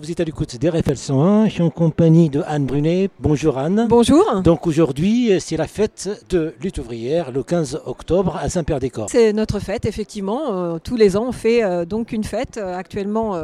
vous êtes à l'écoute d'RFL 101, je suis en compagnie de Anne Brunet. Bonjour Anne. Bonjour. Donc aujourd'hui, c'est la fête de lutte ouvrière le 15 octobre à Saint-Pierre-des-Corps. C'est notre fête, effectivement. Euh, tous les ans, on fait euh, donc une fête euh, actuellement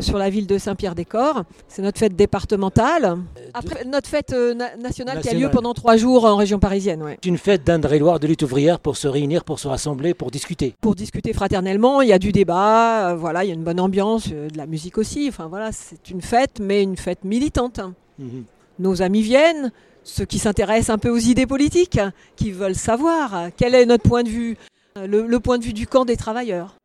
sur la ville de Saint-Pierre-des-Corps. C'est notre fête départementale. Après notre fête na- nationale, qui a lieu pendant trois jours en région parisienne. ouais. C'est une fête d'Indre-et-Loire de lutte ouvrière pour se réunir, pour se rassembler, pour discuter. Pour discuter fraternellement, il y a du débat, voilà, il y a une bonne ambiance, de la musique aussi. Enfin voilà, c'est une fête, mais une fête militante. Mhm. Nos amis viennent, ceux qui s'intéressent un peu aux idées politiques, qui veulent savoir quel est notre point de vue, le- le point de vue du camp des travailleurs.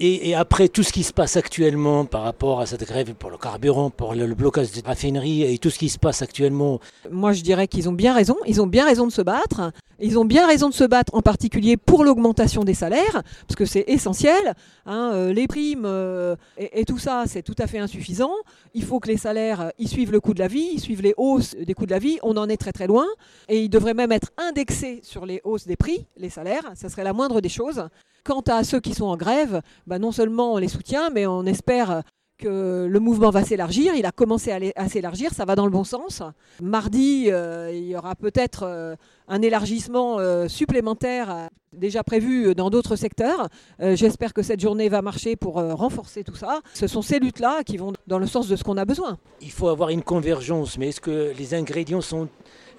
Et, après tout ce qui se passe actuellement par rapport à cette grève pour le carburant, pour le, blocage des raffineries et tout ce qui se passe actuellement, Moi, je dirais qu'ils ont bien raison. Ils ont bien raison de se battre. Ils ont bien raison de se battre, en particulier pour l'augmentation des salaires, parce que c'est essentiel. hein, euh, les primes euh, et, et tout ça, c'est tout à fait insuffisant. Il faut que les salaires, euh, ils suivent le coût de la vie, ils suivent les hausses des coûts de la vie. On en est très très loin. Et ils devraient même être indexés sur les hausses des prix, les salaires. Ça serait la moindre des choses. Quant à ceux qui sont en grève, bah, non seulement on les soutient, mais on espère que le mouvement va s'élargir. Il a commencé à s'élargir, ça va dans le bon sens. Mardi, euh, il y aura peut-être euh, un élargissement euh, supplémentaire déjà prévu dans d'autres secteurs. J'espère que cette journée va marcher pour renforcer tout ça. Ce sont ces luttes-là qui vont dans le sens de ce qu'on a besoin. il faut avoir une convergence. Mais est-ce que les ingrédients sont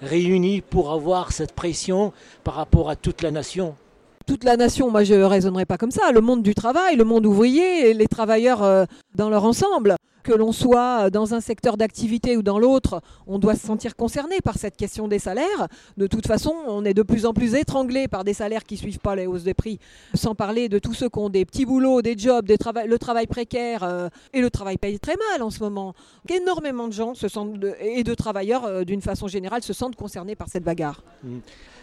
réunis pour avoir cette pression par rapport à toute la nation? Toute la nation, moi je ne raisonnerai pas comme ça, le monde du travail, le monde ouvrier, les travailleurs euh, dans leur ensemble, que l'on soit dans un secteur d'activité ou dans l'autre, on doit se sentir concerné par cette question des salaires. De toute façon, on est de plus en plus étranglé par des salaires qui ne suivent pas les hausses des prix, sans parler de tous ceux qui ont des petits boulots, des jobs, des le travail précaire, euh, et le travail paye très mal en ce moment. Énormément de gens et de travailleurs, euh, d'une façon générale, se sentent concernés par cette bagarre.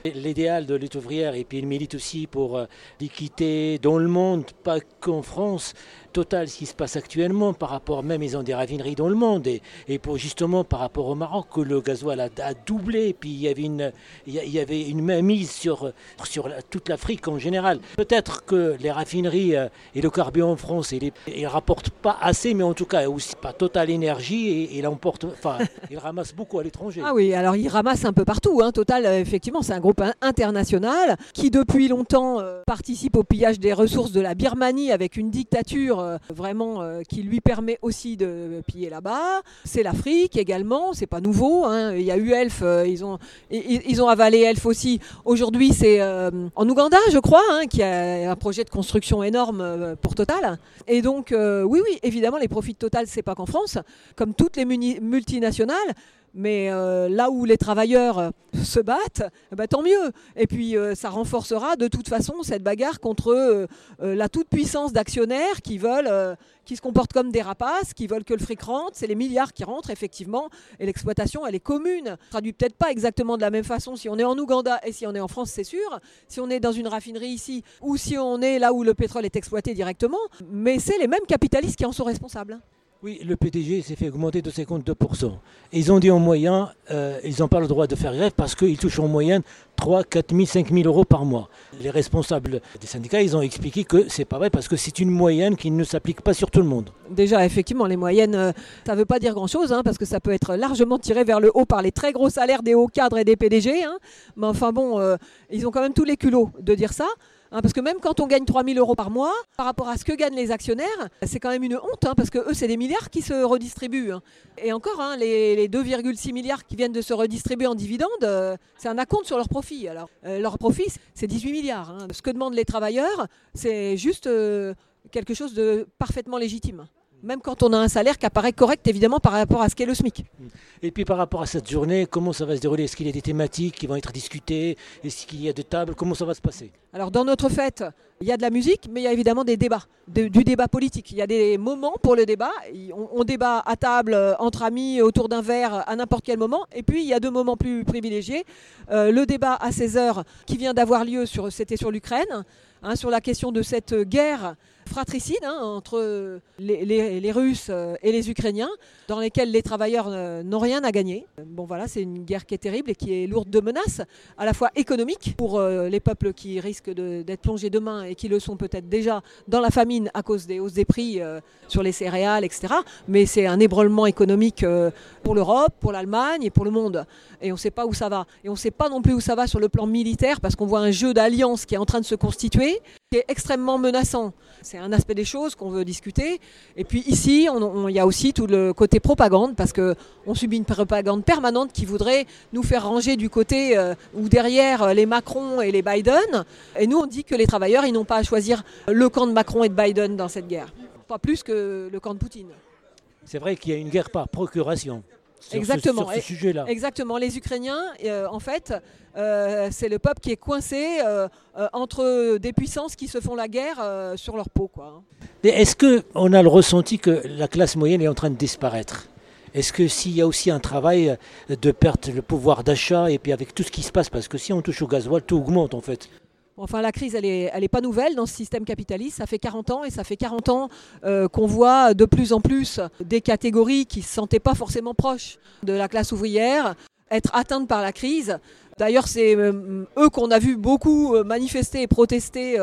L'idéal de lutte ouvrière, et puis il milite aussi pour euh, l'équité dans le monde, pas qu'en France. Total, ce qui se passe actuellement par rapport, même ils ont des raffineries dans le monde, et, et pour justement par rapport au Maroc, que le gasoil a, a doublé, et puis il y avait une, il y avait une mainmise sur, sur la- toute l'Afrique en général. Peut-être que les raffineries euh, et le carburant en France, ils ne rapportent pas assez, mais en tout cas aussi pas Total Énergie, et il emporte, enfin, il ramasse beaucoup à l'étranger. Ah oui, alors il ramasse un peu partout. Hein. Total, euh, effectivement, c'est un international qui depuis longtemps euh, participe au pillage des ressources de la Birmanie avec une dictature euh, vraiment euh, qui lui permet aussi de piller là-bas. C'est l'Afrique également, c'est pas nouveau. hein. Il y a eu Elf, ils, ont, ils, ont avalé Elf aussi. Aujourd'hui, c'est en Ouganda, je crois, hein, qui a un projet de construction énorme pour Total. Et donc, oui, oui, évidemment, les profits de Total, c'est pas qu'en France, comme toutes les multinationales. Mais euh, là où les travailleurs euh, se battent, ben, tant mieux. Et puis euh, ça renforcera de toute façon cette bagarre contre la toute-puissance d'actionnaires qui veulent, qui se comportent comme des rapaces, qui veulent que le fric rentre. C'est les milliards qui rentrent effectivement. Et l'exploitation, elle est commune. Ça traduit peut-être pas exactement de la même façon si on est en Ouganda et si on est en France, c'est sûr. Si on est dans une raffinerie ici ou si on est là où le pétrole est exploité directement. Mais c'est les mêmes capitalistes qui en sont responsables. Oui, le PDG s'est fait augmenter de 52%. Et ils ont dit en moyen, euh, ils n'ont pas le droit de faire grève parce qu'ils touchent en moyenne 3, 4 000, 5 000 euros par mois. Les responsables des syndicats, ils ont expliqué que c'est pas vrai parce que c'est une moyenne qui ne s'applique pas sur tout le monde. Déjà, effectivement, les moyennes, euh, ça ne veut pas dire grand-chose, hein, parce que ça peut être largement tiré vers le haut par les très gros salaires des hauts cadres et des PDG. hein. Mais enfin bon, euh, ils ont quand même tous les culots de dire ça. Hein, parce que même quand on gagne 3 000 euros par mois, par rapport à ce que gagnent les actionnaires, c'est quand même une honte, hein, parce que eux, c'est des milliards qui se redistribuent. hein. Et encore, les, les 2,6 milliards qui viennent de se redistribuer en dividendes, euh, c'est un acompte sur leur profit. Alors, euh, leur profit, c'est 18 milliards. Ce que demandent les travailleurs, c'est juste euh, quelque chose de parfaitement légitime. Même quand on a un salaire qui apparaît correct, évidemment, par rapport à ce qu'est le SMIC. Et puis par rapport à cette journée, comment ça va se dérouler? Est-ce qu'il y a des thématiques qui vont être discutées? Est-ce qu'il y a des tables? Comment ça va se passer? Alors, dans notre fête, il y a de la musique, mais il y a évidemment des débats, de- du débat politique. Il y a des moments pour le débat. On débat à table, euh, entre amis, autour d'un verre, à n'importe quel moment. Et puis, il y a deux moments plus privilégiés. Euh, le débat à 16h qui vient d'avoir lieu, sur, c'était sur l'Ukraine, hein, sur la question de cette guerre fratricide hein, entre les, les- Russes euh, et les Ukrainiens, dans lesquels les travailleurs euh, n'ont rien à gagner. Bon voilà, c'est une guerre qui est terrible et qui est lourde de menaces, à la fois économiques pour euh, les peuples qui risquent d'être plongés demain et qui le sont peut-être déjà dans la famine à cause des hausses des prix euh, sur les céréales, etc. Mais c'est un ébranlement économique euh, pour l'Europe, pour l'Allemagne et pour le monde. Et on ne sait pas où ça va. Et on ne sait pas non plus où ça va sur le plan militaire parce qu'on voit un jeu d'alliance qui est en train de se constituer, qui est extrêmement menaçant. C'est un aspect des choses qu'on veut discuter. Et puis ici, il y a aussi tout le côté propagande parce qu'on subit une propagande permanente qui voudrait nous faire ranger du côté euh, ou derrière les Macron et les Biden. Et nous, on dit que les travailleurs, ils n'ont pas à choisir le camp de Macron et de Biden dans cette guerre. Pas plus que le camp de Poutine. C'est vrai qu'il y a une guerre par procuration. Exactement. Ce, sujet-là. Exactement. Les Ukrainiens, euh, en fait, euh, c'est le peuple qui est coincé euh, entre des puissances qui se font la guerre sur leur peau. Quoi. Est-ce qu'on a le ressenti que la classe moyenne est en train de disparaître? Est-ce que s'il y a aussi un travail de perte de pouvoir d'achat et puis avec tout ce qui se passe, parce que si on touche au gasoil, tout augmente en fait. Enfin, la crise, elle n'est est pas nouvelle dans ce système capitaliste. Ça fait 40 ans et ça fait 40 ans euh, qu'on voit de plus en plus des catégories qui ne se sentaient pas forcément proches de la classe ouvrière être atteintes par la crise. D'ailleurs, c'est euh, eux qu'on a vu beaucoup euh, manifester et protester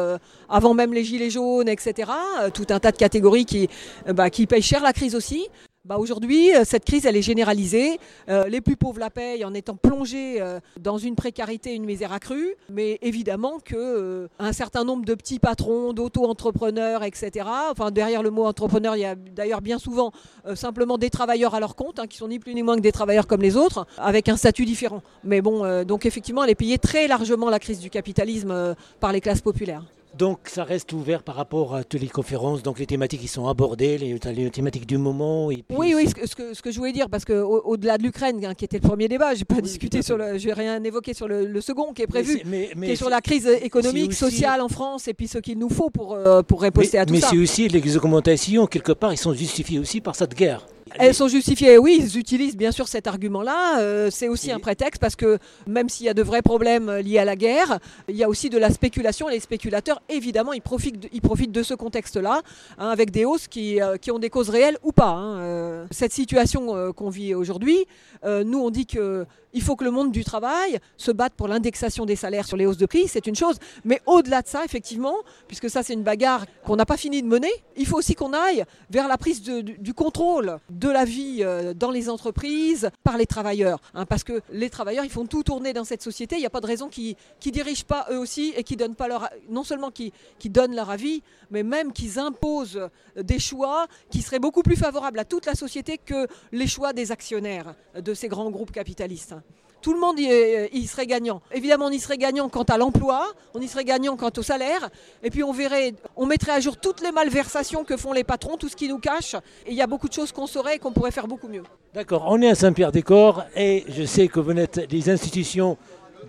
avant même les gilets jaunes, etc. tout un tas de catégories qui, bah, qui payent cher la crise aussi. Bah Aujourd'hui, euh, cette crise, elle est généralisée. Euh, les plus pauvres la payent en étant plongés euh, dans une précarité, une misère accrue. Mais évidemment que un certain nombre de petits patrons, d'auto-entrepreneurs, etc. Enfin, derrière le mot entrepreneur, il y a d'ailleurs bien souvent simplement des travailleurs à leur compte, hein, qui sont ni plus ni moins que des travailleurs comme les autres, avec un statut différent. Mais bon, donc effectivement, elle est payée très largement la crise du capitalisme par les classes populaires. Donc ça reste ouvert par rapport à toutes les conférences, donc les thématiques qui sont abordées, les, thématiques du moment. oui, oui, ce que, ce que, je voulais dire, parce qu'au-delà de l'Ukraine, hein, qui était le premier débat, j'ai pas discuté sur le, je vais rien évoquer sur le, second qui est prévu, mais qui est, sur la crise économique, sociale en France, et puis ce qu'il nous faut pour, euh, pour à tout ça. Mais c'est aussi les augmentations, quelque part, ils sont justifiés aussi par cette guerre. Elles sont justifiées, oui, ils utilisent bien sûr cet argument-là. Euh, c'est aussi un prétexte parce que même s'il y a de vrais problèmes liés à la guerre, il y a aussi de la spéculation. Les spéculateurs, évidemment, ils profitent de, ils profitent de ce contexte-là, hein, avec des hausses qui, euh, qui, ont des causes réelles ou pas. Hein. Euh, cette situation qu'on vit aujourd'hui, nous, on dit que il faut que le monde du travail se batte pour l'indexation des salaires sur les hausses de prix, c'est une chose. Mais au-delà de ça, effectivement, puisque ça c'est une bagarre qu'on n'a pas fini de mener, il faut aussi qu'on aille vers la prise du, contrôle de la vie euh, dans les entreprises par les travailleurs. Hein, parce que les travailleurs, ils font tout tourner dans cette société. Il n'y a pas de raison qu'ils ne dirigent pas eux aussi et qui donnent pas leur, non seulement qui, qui donnent leur avis, mais même qu'ils imposent des choix qui seraient beaucoup plus favorables à toute la société que les choix des actionnaires de ces grands groupes capitalistes. Tout le monde y, serait gagnant. Évidemment, on y serait gagnant quant à l'emploi, on y serait gagnant quant au salaire, et puis on verrait, on mettrait à jour toutes les malversations que font les patrons, tout ce qui nous cache, et il y a beaucoup de choses qu'on saurait et qu'on pourrait faire beaucoup mieux. D'accord, on est à Saint-Pierre-des-Corps, et je sais que vous êtes des institutions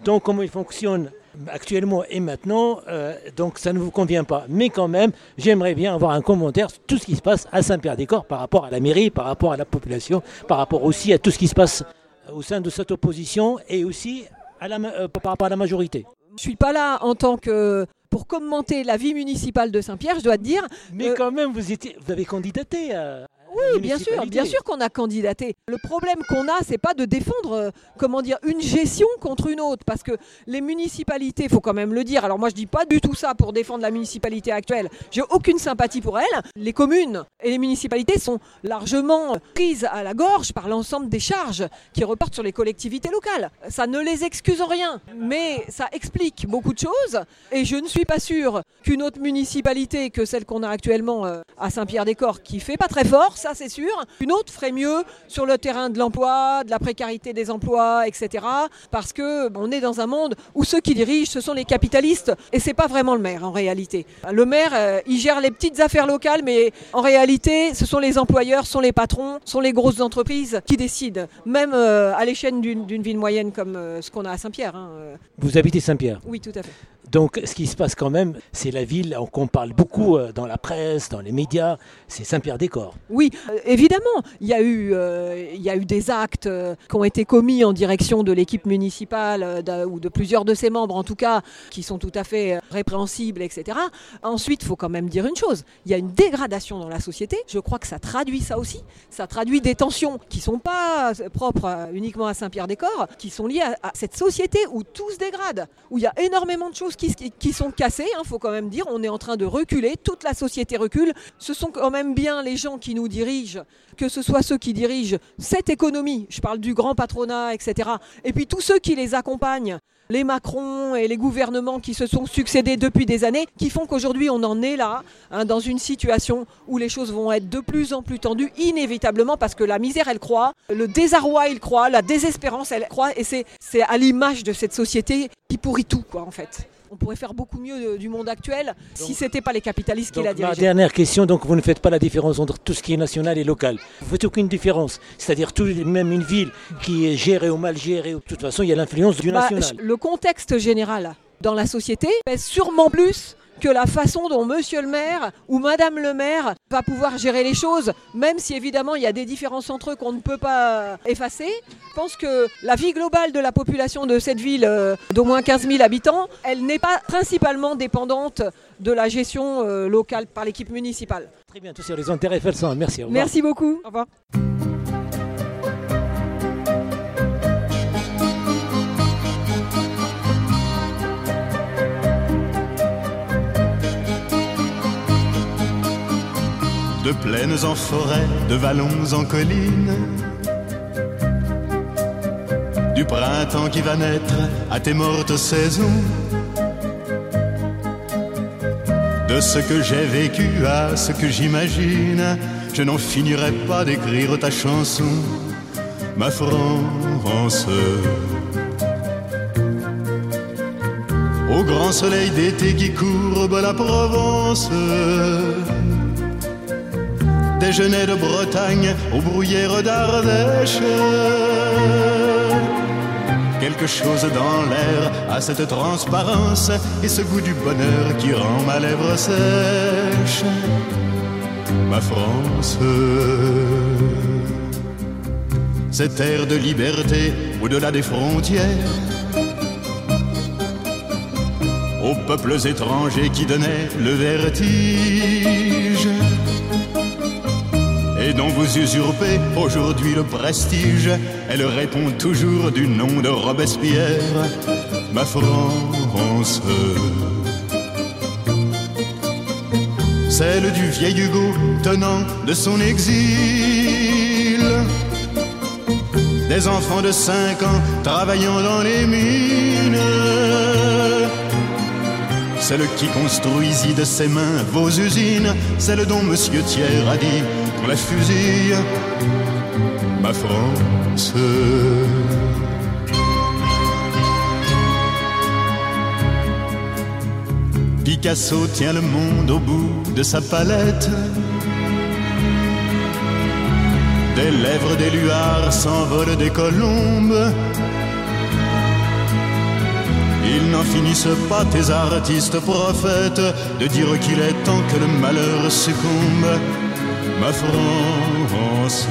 dont comment ils fonctionnent actuellement et maintenant, euh, donc ça ne vous convient pas. Mais quand même, j'aimerais bien avoir un commentaire sur tout ce qui se passe à Saint-Pierre-des-Corps par rapport à la mairie, par rapport à la population, par rapport aussi à tout ce qui se passe au sein de cette opposition et aussi à la, euh, par rapport à la majorité. Je ne suis pas là en tant que pour commenter la vie municipale de Saint-Pierre, je dois te dire. Mais euh, quand même, vous, étiez, vous avez candidaté à, oui, bien sûr, bien sûr qu'on a candidaté. Le problème qu'on a, c'est pas de défendre, euh, comment dire, une gestion contre une autre, parce que les municipalités, faut quand même le dire. Alors moi, je dis pas du tout ça pour défendre la municipalité actuelle. J'ai aucune sympathie pour elle. Les communes et les municipalités sont largement prises à la gorge par l'ensemble des charges qui reportent sur les collectivités locales. Ça ne les excuse en rien, mais ça explique beaucoup de choses. Et je ne suis pas sûre qu'une autre municipalité que celle qu'on a actuellement euh, à Saint-Pierre-des-Corps, qui fait pas très fort, ça c'est sûr. Une autre ferait mieux sur le terrain de l'emploi, de la précarité des emplois, etc. Parce que on est dans un monde où ceux qui dirigent, ce sont les capitalistes, et c'est pas vraiment le maire en réalité. Le maire, euh, il gère les petites affaires locales, mais en réalité, ce sont les employeurs, ce sont les patrons, ce sont les grosses entreprises qui décident, même euh, à l'échelle d'une ville moyenne comme euh, ce qu'on a à Saint-Pierre. Hein, Vous habitez Saint-Pierre? Oui, tout à fait. Donc, ce qui se passe quand même, c'est la ville qu'on parle beaucoup euh, dans la presse, dans les médias, c'est Saint-Pierre-des-Corps. Oui, euh, évidemment, il y, a eu, euh, il y a eu des actes qui ont été commis en direction de l'équipe municipale ou de plusieurs de ses membres, en tout cas, qui sont tout à fait répréhensibles, etc. Ensuite, il faut quand même dire une chose il y a une dégradation dans la société. Je crois que ça traduit ça aussi. Ça traduit des tensions qui ne sont pas propres uniquement à Saint-Pierre-des-Corps, qui sont liées à cette société où tout se dégrade, où il y a énormément de choses qui, qui sont cassées, il hein, faut quand même dire. On est en train de reculer, toute la société recule. Ce sont quand même bien les gens qui nous dirigent, que ce soit ceux qui dirigent cette économie, je parle du grand patronat, etc. Et puis tous ceux qui les accompagnent les Macron et les gouvernements qui se sont succédés depuis des années, qui font qu'aujourd'hui on en est là, hein, dans une situation où les choses vont être de plus en plus tendues, inévitablement, parce que la misère elle croît, le désarroi il croît, la désespérance elle croît, et c'est à l'image de cette société qui pourrit tout, quoi, en fait on pourrait faire beaucoup mieux du monde actuel si ce n'était pas les capitalistes qui la dirigé. Ma dernière question, donc vous ne faites pas la différence entre tout ce qui est national et local. Vous ne faites aucune différence. C'est-à-dire tout, même une ville qui est gérée ou mal gérée, de toute façon, il y a l'influence du bah, national. Le contexte général dans la société pèse sûrement plus que la façon dont monsieur le maire ou madame le maire va pouvoir gérer les choses, même si évidemment il y a des différences entre eux qu'on ne peut pas effacer. Je pense que la vie globale de la population de cette ville euh, d'au moins 15 000 habitants, elle n'est pas principalement dépendante de la gestion euh, locale par l'équipe municipale. Très bien, tous sur les intérêts Merci. Merci beaucoup. Au revoir. De plaines en forêt, de vallons en collines. Du printemps qui va naître à tes mortes saisons. De ce que j'ai vécu à ce que j'imagine, je n'en finirai pas d'écrire ta chanson, ma France. Au grand soleil d'été qui courbe la Provence déjeuner de Bretagne aux bruyères d'Ardèche. Quelque chose dans l'air a cette transparence et ce goût du bonheur qui rend ma lèvre sèche. Ma France, cette air de liberté au-delà des frontières. Aux peuples étrangers qui donnaient le vertige et dont vous usurpez aujourd'hui le prestige. Elle répond toujours du nom de Robespierre, ma France. Celle du vieil Hugo tenant de son exil. Des enfants de 5 ans travaillant dans les mines. Celle qui construisit de ses mains vos usines, celle dont Monsieur Thiers a dit la fusille, ma France. Picasso tient le monde au bout de sa palette. Des lèvres des luards s'envolent des colombes. Ils n'en finissent pas, tes artistes prophètes, de dire qu'il est temps que le malheur succombe ma France.